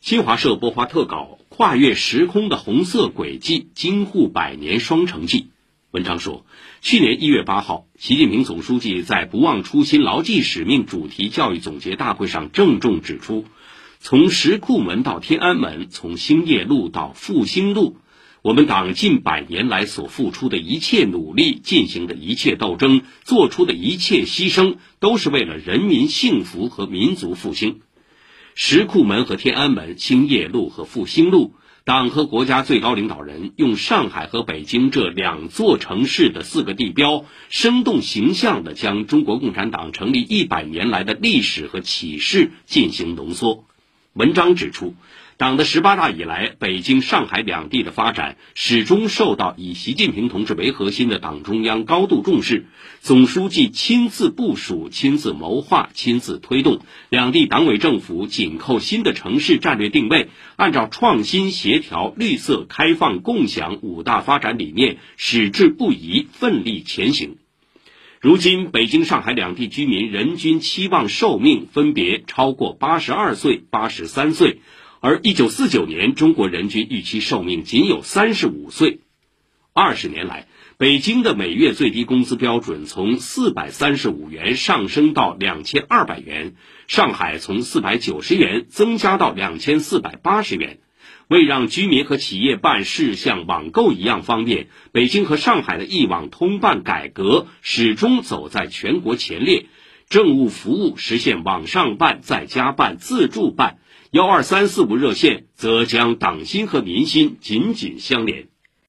新华社播发特稿《跨越时空的红色轨迹：京沪百年双城记》。文章说，去年一月八号，习近平总书记在“不忘初心、牢记使命”主题教育总结大会上郑重指出，从石库门到天安门，从兴业路到复兴路，我们党近百年来所付出的一切努力、进行的一切斗争、做出的一切牺牲，都是为了人民幸福和民族复兴。石库门和天安门、兴业路和复兴路，党和国家最高领导人用上海和北京这两座城市的四个地标，生动形象地将中国共产党成立一百年来的历史和启示进行浓缩。文章指出。党的十八大以来，北京、上海两地的发展始终受到以习近平同志为核心的党中央高度重视，总书记亲自部署、亲自谋划、亲自推动，两地党委政府紧扣新的城市战略定位，按照创新、协调、绿色、开放、共享五大发展理念，矢志不移，奋力前行。如今，北京、上海两地居民人均期望寿命分别超过八十二岁、八十三岁。而一九四九年，中国人均预期寿命仅有三十五岁。二十年来，北京的每月最低工资标准从四百三十五元上升到两千二百元，上海从四百九十元增加到两千四百八十元。为让居民和企业办事像网购一样方便，北京和上海的一网通办改革始终走在全国前列，政务服务实现网上办、在家办、自助办。幺二三四五热线则将党心和民心紧紧相连。